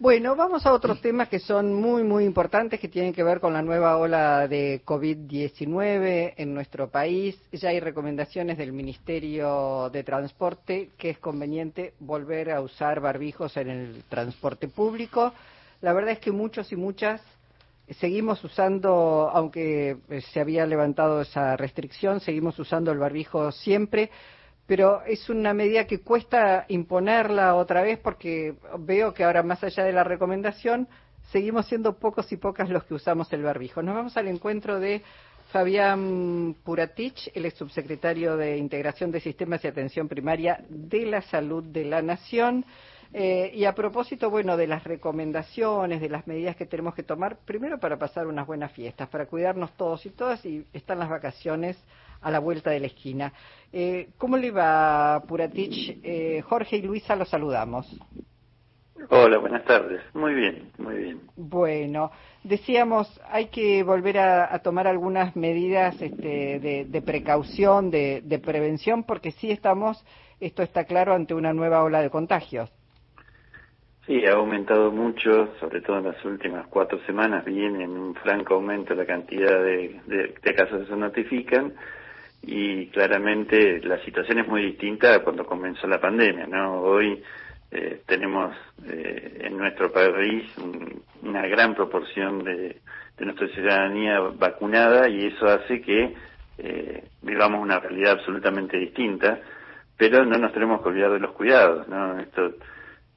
Bueno, vamos a otros temas que son muy, muy importantes, que tienen que ver con la nueva ola de COVID-19 en nuestro país. Ya hay recomendaciones del Ministerio de Transporte que es conveniente volver a usar barbijos en el transporte público. La verdad es que muchos y muchas seguimos usando, aunque se había levantado esa restricción, seguimos usando el barbijo siempre pero es una medida que cuesta imponerla otra vez porque veo que ahora más allá de la recomendación seguimos siendo pocos y pocas los que usamos el barbijo. Nos vamos al encuentro de Fabián Puratich, el ex subsecretario de Integración de Sistemas y Atención Primaria de la Salud de la Nación. Eh, y a propósito, bueno, de las recomendaciones, de las medidas que tenemos que tomar, primero para pasar unas buenas fiestas, para cuidarnos todos y todas y están las vacaciones a la vuelta de la esquina. Eh, ¿Cómo le va, Puratich? Eh, Jorge y Luisa los saludamos. Hola, buenas tardes. Muy bien, muy bien. Bueno, decíamos, hay que volver a, tomar algunas medidas este, de, precaución, de, de prevención, porque sí estamos, esto está claro, ante una nueva ola de contagios. Sí, ha aumentado mucho, sobre todo en las últimas cuatro semanas, viene en un franco aumento la cantidad de, de casos que se notifican y claramente la situación es muy distinta a cuando comenzó la pandemia, ¿no? Hoy eh, tenemos eh, en nuestro país una gran proporción de, de, nuestra ciudadanía vacunada y eso hace que eh, vivamos una realidad absolutamente distinta, pero no nos tenemos que olvidar de los cuidados, ¿no? Esto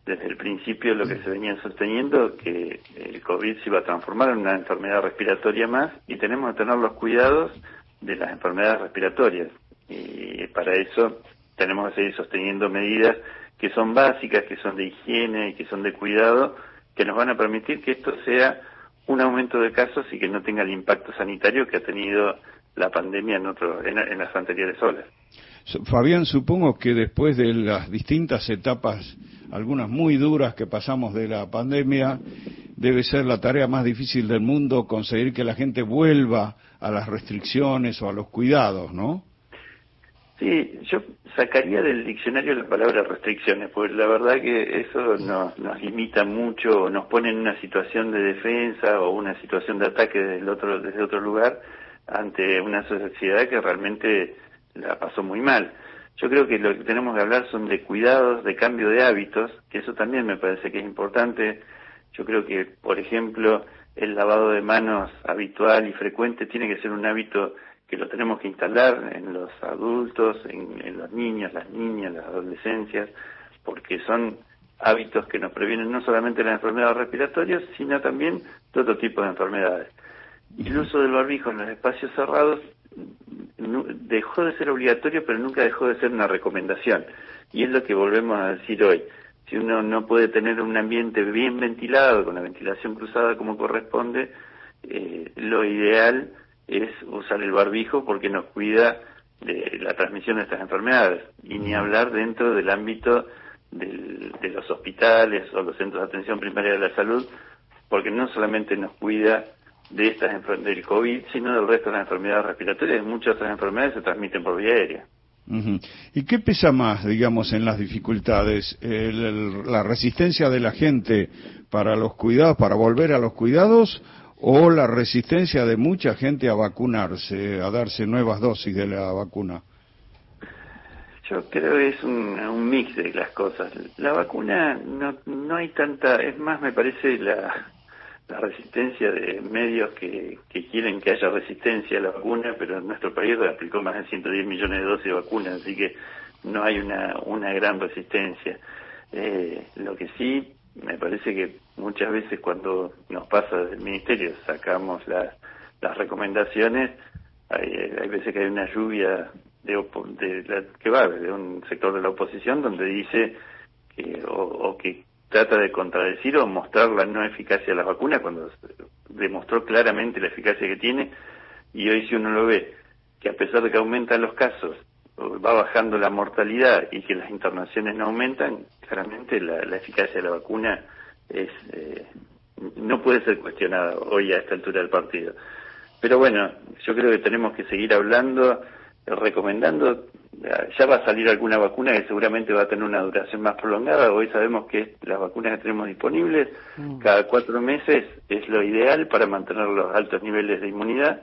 desde el principio lo que se venía sosteniendo que el COVID se iba a transformar en una enfermedad respiratoria más y tenemos que tener los cuidados de las enfermedades respiratorias. Y para eso tenemos que seguir sosteniendo medidas que son básicas, que son de higiene que son de cuidado, que nos van a permitir que esto sea un aumento de casos y que no tenga el impacto sanitario que ha tenido la pandemia en, otro, en, las anteriores olas. Fabián, supongo que después de las distintas etapas, algunas muy duras que pasamos de la pandemia, debe ser la tarea más difícil del mundo conseguir que la gente vuelva a las restricciones o a los cuidados, ¿no? Sí, yo sacaría del diccionario la palabra restricciones, porque la verdad que eso nos, nos limita mucho, nos pone en una situación de defensa o una situación de ataque desde otro, desde otro lugar ante una sociedad que realmente la pasó muy mal. Yo creo que lo que tenemos que hablar son de cuidados, de cambio de hábitos, que eso también me parece que es importante. Yo creo que, por ejemplo, el lavado de manos habitual y frecuente tiene que ser un hábito que lo tenemos que instalar en los adultos, en, los niños, las niñas, las adolescencias, porque son hábitos que nos previenen no solamente las enfermedades respiratorias, sino también de otro tipo de enfermedades. Y el uso del barbijo en los espacios cerrados dejó de ser obligatorio, pero nunca dejó de ser una recomendación. Y es lo que volvemos a decir hoy si uno no puede tener un ambiente bien ventilado, con la ventilación cruzada como corresponde, eh, lo ideal es usar el barbijo porque nos cuida de la transmisión de estas enfermedades. Y ni hablar dentro del ámbito de los hospitales o los centros de atención primaria de la salud, porque no solamente nos cuida de estas del COVID, sino del resto de las enfermedades respiratorias. Muchas otras enfermedades se transmiten por vía aérea. ¿Y qué pesa más, digamos, en las dificultades? ¿La resistencia de la gente para los cuidados, para volver a los cuidados, o la resistencia de mucha gente a vacunarse, a darse nuevas dosis de la vacuna? Yo creo que es un, un mix de las cosas. La vacuna no, no hay tanta, es más, me parece la, la resistencia de medios que, que, quieren que haya resistencia a la vacuna, pero en nuestro país aplicó más de 110 millones de dosis de vacunas, así que no hay una, una gran resistencia. Eh, lo que sí, me parece que muchas veces cuando nos pasa del ministerio, sacamos las, las recomendaciones, hay, hay veces que hay una lluvia de, de que va de un sector de la oposición donde dice que, o, o que trata de contradecir o mostrar la no eficacia de las vacunas cuando demostró claramente la eficacia que tiene y hoy si uno lo ve que a pesar de que aumentan los casos va bajando la mortalidad y que las internaciones no aumentan claramente la, eficacia de la vacuna es eh, no puede ser cuestionada hoy a esta altura del partido. Pero bueno yo creo que tenemos que seguir hablando recomendando, ya va a salir alguna vacuna que seguramente va a tener una duración más prolongada. Hoy sabemos que las vacunas que tenemos disponibles mm. cada cuatro meses es lo ideal para mantener los altos niveles de inmunidad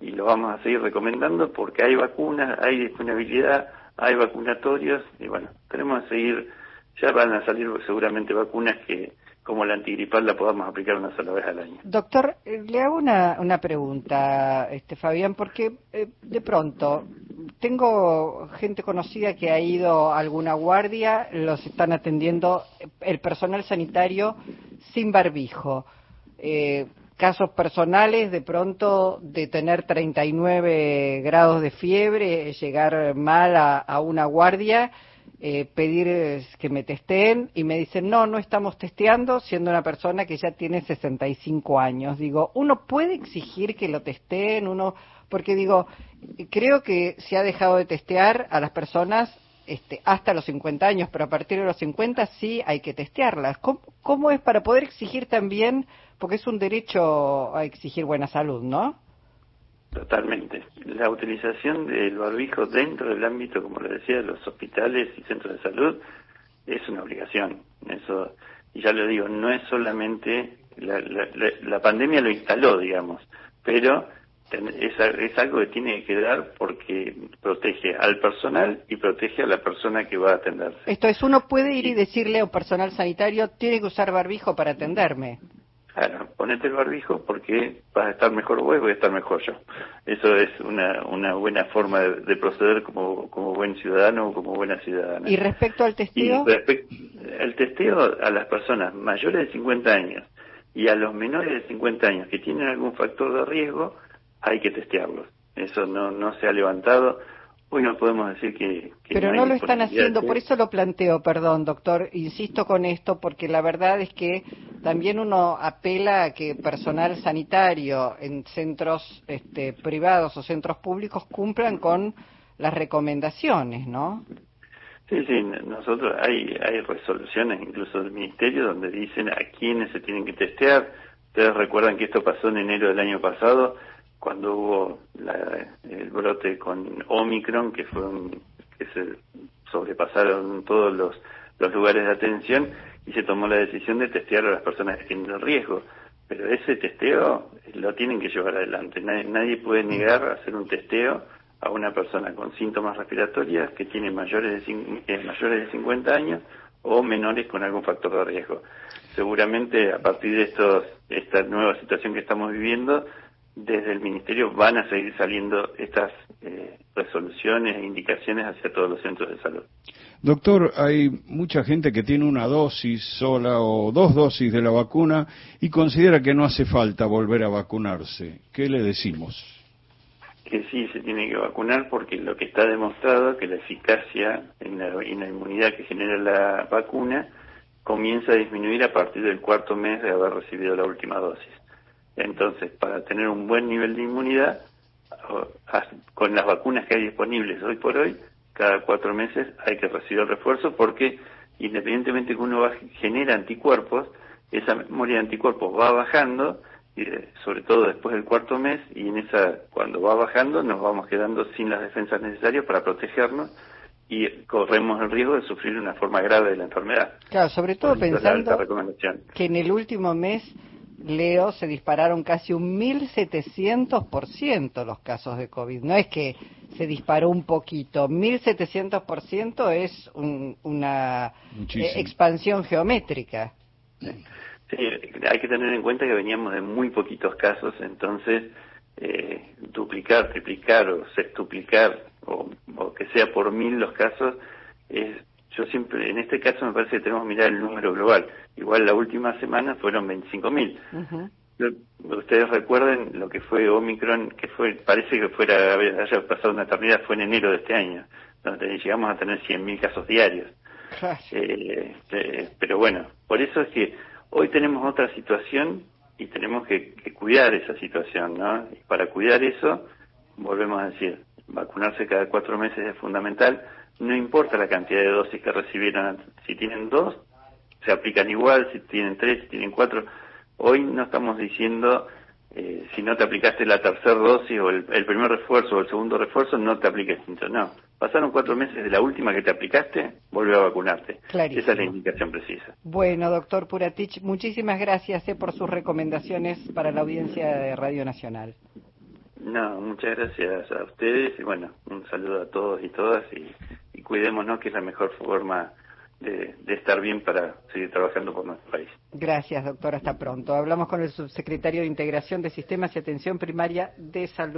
y lo vamos a seguir recomendando porque hay vacunas, hay disponibilidad, hay vacunatorios y bueno, tenemos que seguir, ya van a salir seguramente vacunas que como la antigripal la podamos aplicar una sola vez al año. Doctor, eh, le hago una, una pregunta, este Fabián, porque eh, de pronto tengo gente conocida que ha ido a alguna guardia, los están atendiendo el personal sanitario sin barbijo. Eh, casos personales, de pronto de tener 39 grados de fiebre, llegar mal a una guardia eh, pedir que me testeen y me dicen, no, no estamos testeando, siendo una persona que ya tiene 65 años. Digo, uno puede exigir que lo testeen, uno, porque digo, creo que se ha dejado de testear a las personas este, hasta los 50 años, pero a partir de los 50 sí hay que testearlas. ¿Cómo, ¿Cómo, es para poder exigir también, porque es un derecho a exigir buena salud, ¿no? Totalmente. La utilización del barbijo dentro del ámbito, como le decía, de los hospitales y centros de salud es una obligación. Eso, y ya lo digo, no es solamente la, la, pandemia lo instaló, digamos, pero es, es, algo que tiene que quedar porque protege al personal y protege a la persona que va a atenderse. Esto es, uno puede ir y decirle a un personal sanitario, tiene que usar barbijo para atenderme. Claro, ponete el barbijo porque vas a estar mejor vos y voy a estar mejor yo. Eso es una, una buena forma de, proceder como, como buen ciudadano o como buena ciudadana. ¿Y respecto al testeo? el testeo a las personas mayores de 50 años y a los menores de 50 años que tienen algún factor de riesgo, hay que testearlos. Eso no, no se ha levantado Hoy no podemos decir que... Pero no, lo están haciendo, por eso lo planteo, perdón, doctor, insisto con esto, porque la verdad es que también uno apela a que personal sanitario en centros este, privados o centros públicos cumplan con las recomendaciones, ¿no? Sí, sí, nosotros hay, hay resoluciones incluso del Ministerio donde dicen a quiénes se tienen que testear. Ustedes recuerdan que esto pasó en enero del año pasado, cuando hubo el brote con Omicron, que fue que se sobrepasaron todos los, los lugares de atención y se tomó la decisión de testear a las personas que riesgo. Pero ese testeo lo tienen que llevar adelante. Nadie, puede negar hacer un testeo a una persona con síntomas respiratorios que tiene mayores de, mayores de 50 años o menores con algún factor de riesgo. Seguramente a partir de estos, esta nueva situación que estamos viviendo, desde el Ministerio van a seguir saliendo estas eh, resoluciones e indicaciones hacia todos los centros de salud. Doctor, hay mucha gente que tiene una dosis sola o dos dosis de la vacuna y considera que no hace falta volver a vacunarse. ¿Qué le decimos? Que sí, se tiene que vacunar porque lo que está demostrado es que la eficacia en la, en la inmunidad que genera la vacuna comienza a disminuir a partir del cuarto mes de haber recibido la última dosis. Entonces, para tener un buen nivel de inmunidad, con las vacunas que hay disponibles hoy por hoy, cada cuatro meses hay que recibir el refuerzo porque independientemente que uno genera anticuerpos, esa memoria de anticuerpos va bajando, y eh, sobre todo después del cuarto mes, y en esa, cuando va bajando, nos vamos quedando sin las defensas necesarias para protegernos y corremos el riesgo de sufrir una forma grave de la enfermedad. Claro, sobre todo pensando que en el último mes leo, se dispararon casi un 1.700% los casos de COVID. No es que se disparó un poquito, 1.700% es una eh, expansión geométrica. Sí, hay que tener en cuenta que veníamos de muy poquitos casos, entonces eh, duplicar, triplicar o sextuplicar o, o que sea por mil los casos es yo siempre, en este caso me parece que tenemos que mirar el número global. Igual la última semana fueron 25.000. Ustedes recuerden lo que fue Omicron, que fue parece que fuera haya pasado una eternidad, fue en enero de este año, donde llegamos a tener 100.000 casos diarios. Eh, eh, pero bueno, por eso es que hoy tenemos otra situación y tenemos que, que cuidar esa situación, ¿no? Y para cuidar eso, volvemos a decir, vacunarse cada cuatro meses es fundamental no importa la cantidad de dosis que recibieron, si tienen dos, se aplican igual, si tienen tres, si tienen cuatro. Hoy no estamos diciendo eh, si no te aplicaste la tercera dosis o el, primer refuerzo o el segundo refuerzo, no te apliques. No, pasaron cuatro meses de la última que te aplicaste, vuelve a vacunarte. Esa es la indicación precisa. Bueno, doctor Puratich, muchísimas gracias eh, por sus recomendaciones para la audiencia de Radio Nacional. No, muchas gracias a ustedes y bueno, un saludo a todos y todas y cuidémonos que es la mejor forma de, estar bien para seguir trabajando por nuestro país. Gracias, doctor. Hasta pronto. Hablamos con el subsecretario de Integración de Sistemas y Atención Primaria de Salud.